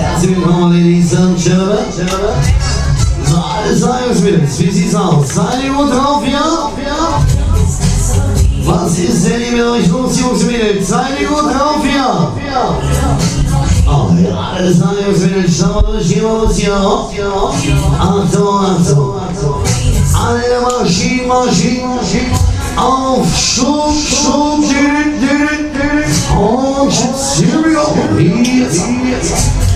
Herzlich willkommen, Ladies and Gentlemen. So, alle Science-Mädels, wie sieht's aus? Seid ihr gut drauf, ja? Was ist denn hier mit euch los, Jungs und Mädels? Seid ihr gut drauf, ja? Oh ja, alle Science-Mädels, schauen wir durch, gehen wir los hier, ja. Achtung, Achtung, Achtung. Alle Maschinen, Maschinen, Maschinen. Auf, Schub, Schub, dürren. Und here we go. Hier, hier.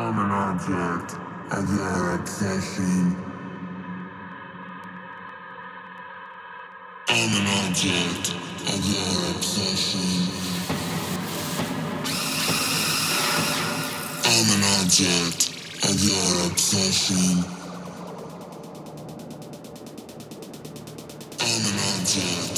I'm an object of your obsession. I'm an object of your obsession. I'm an object of your obsession. I'm an object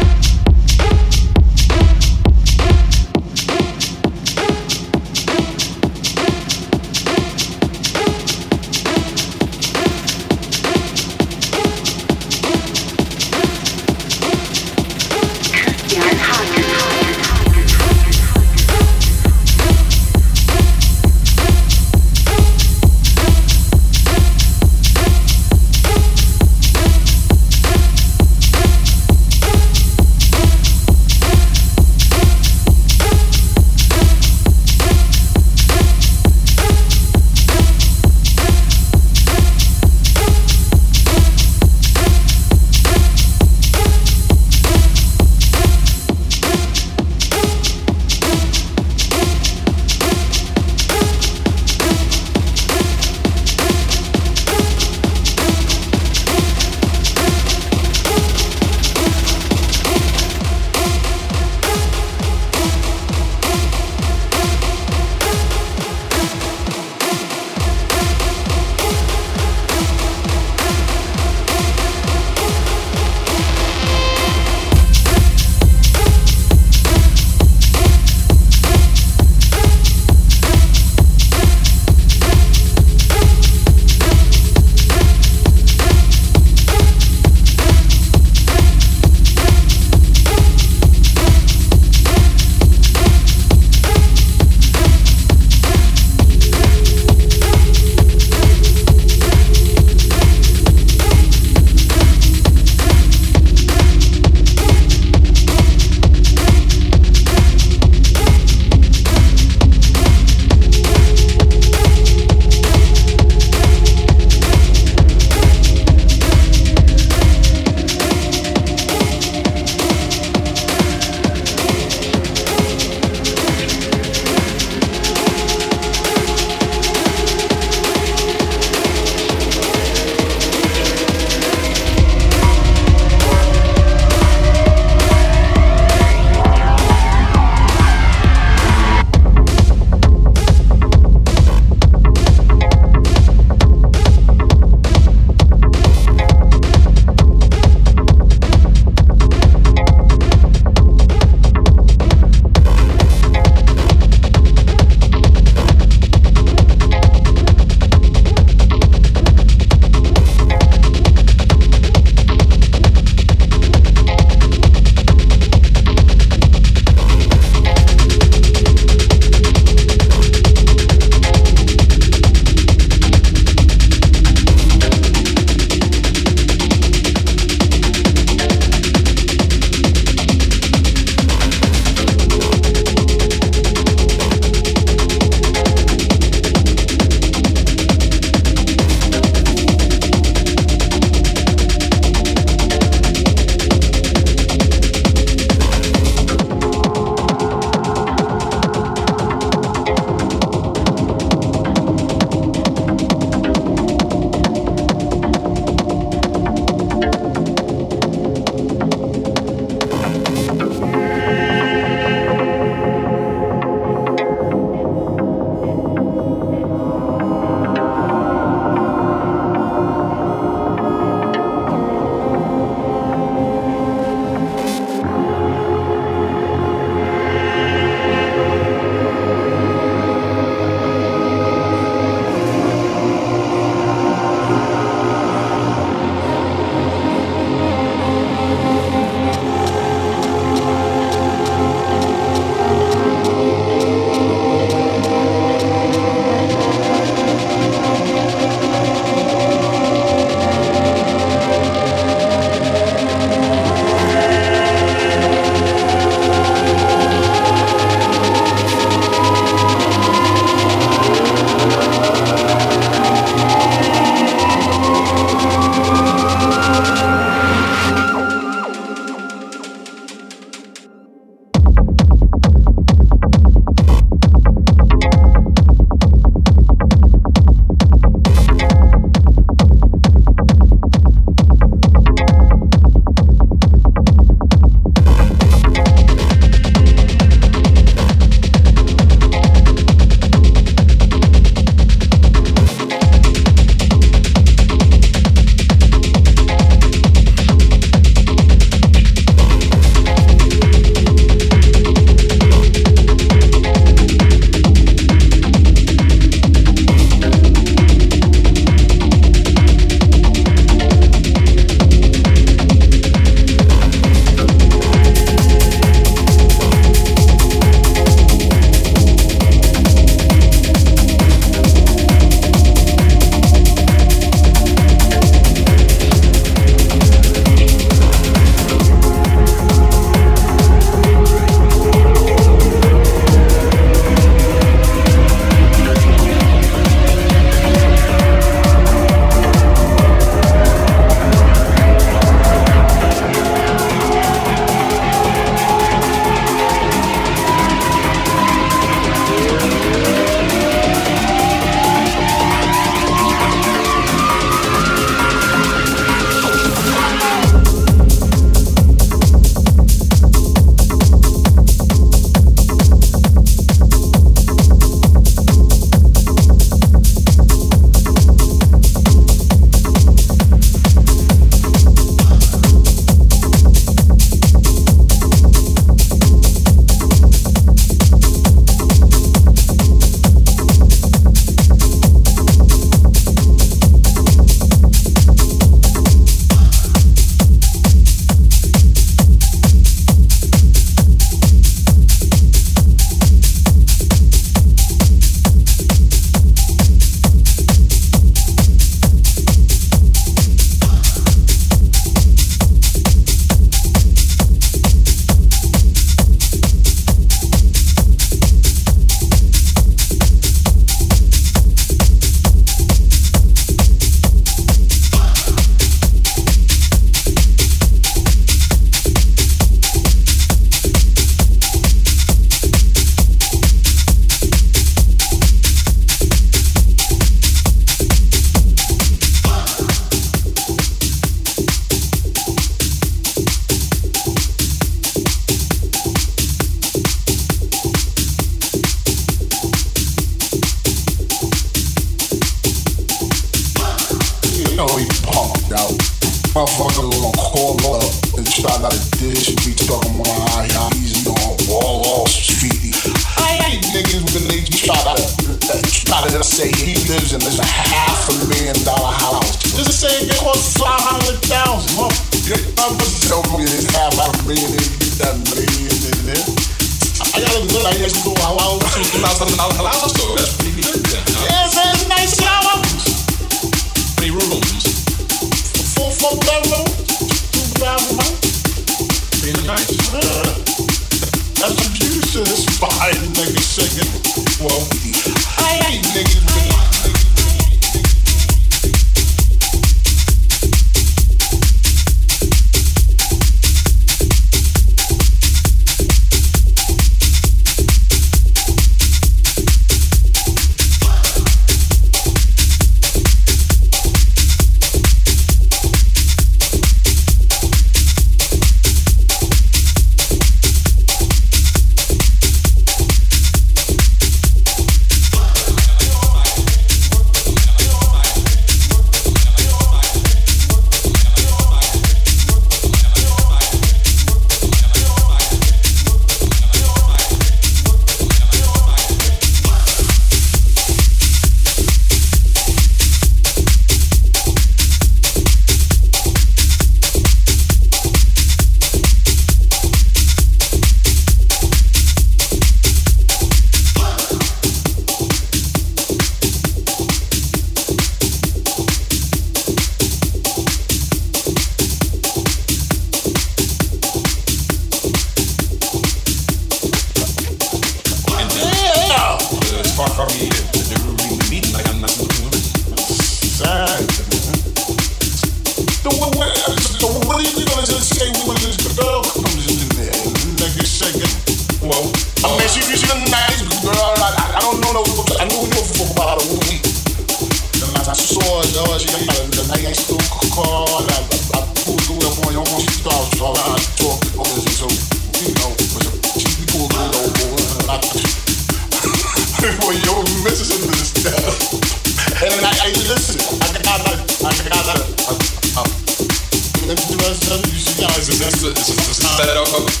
love.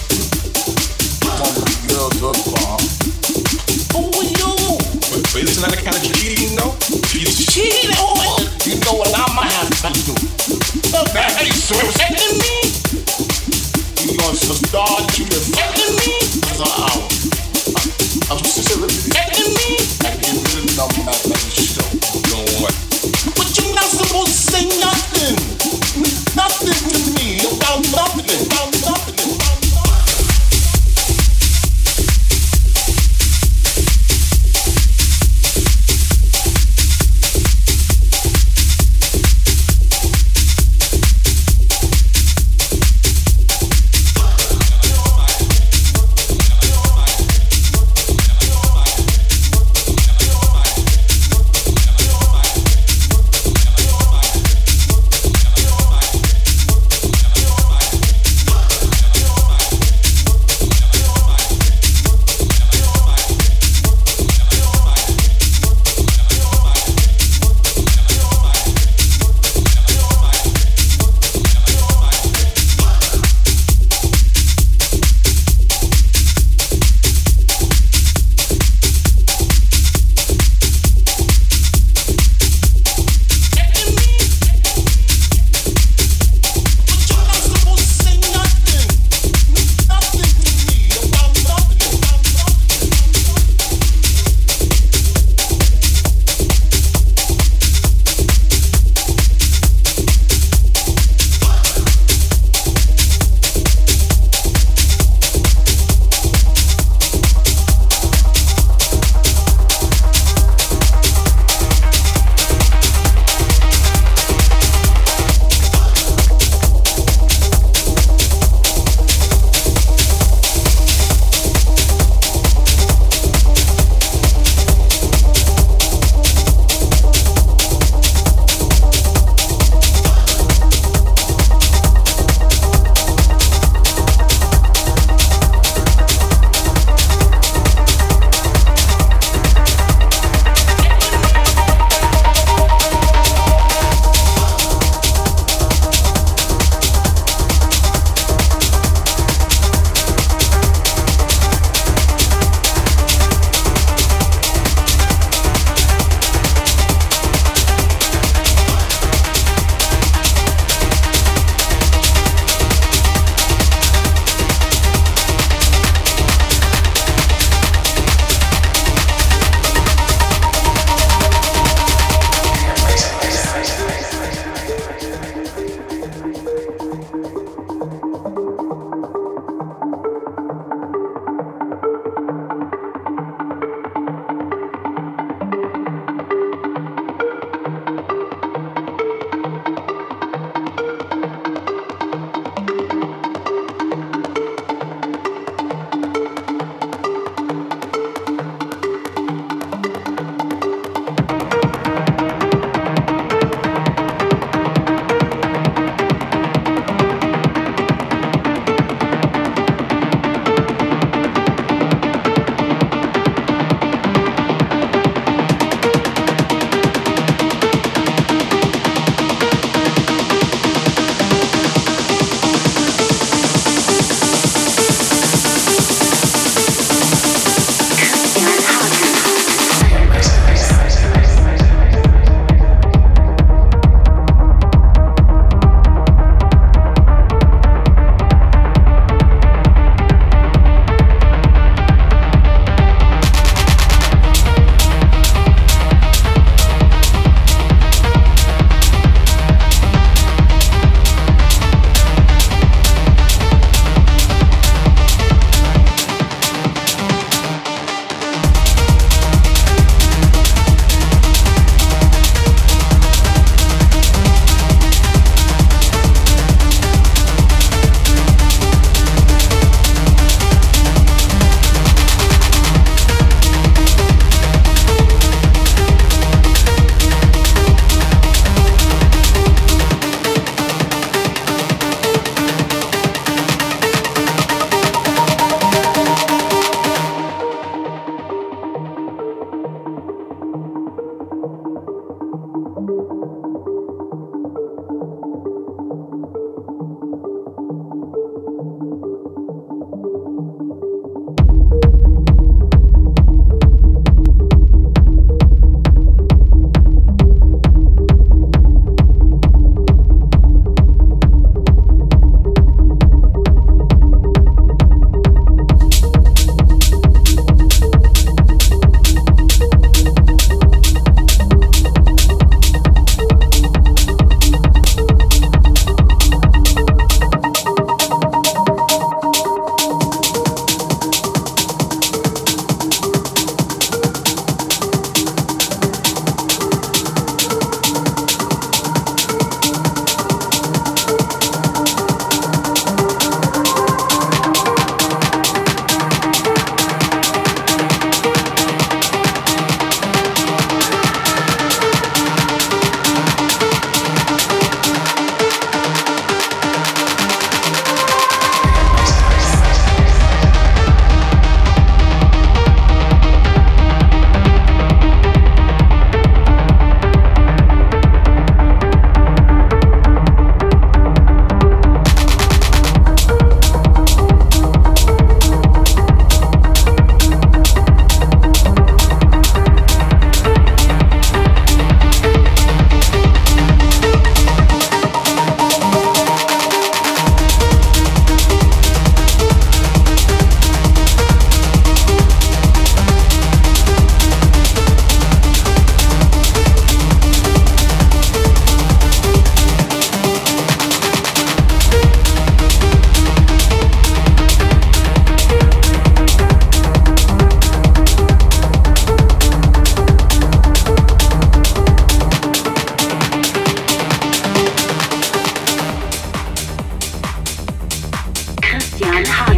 and high.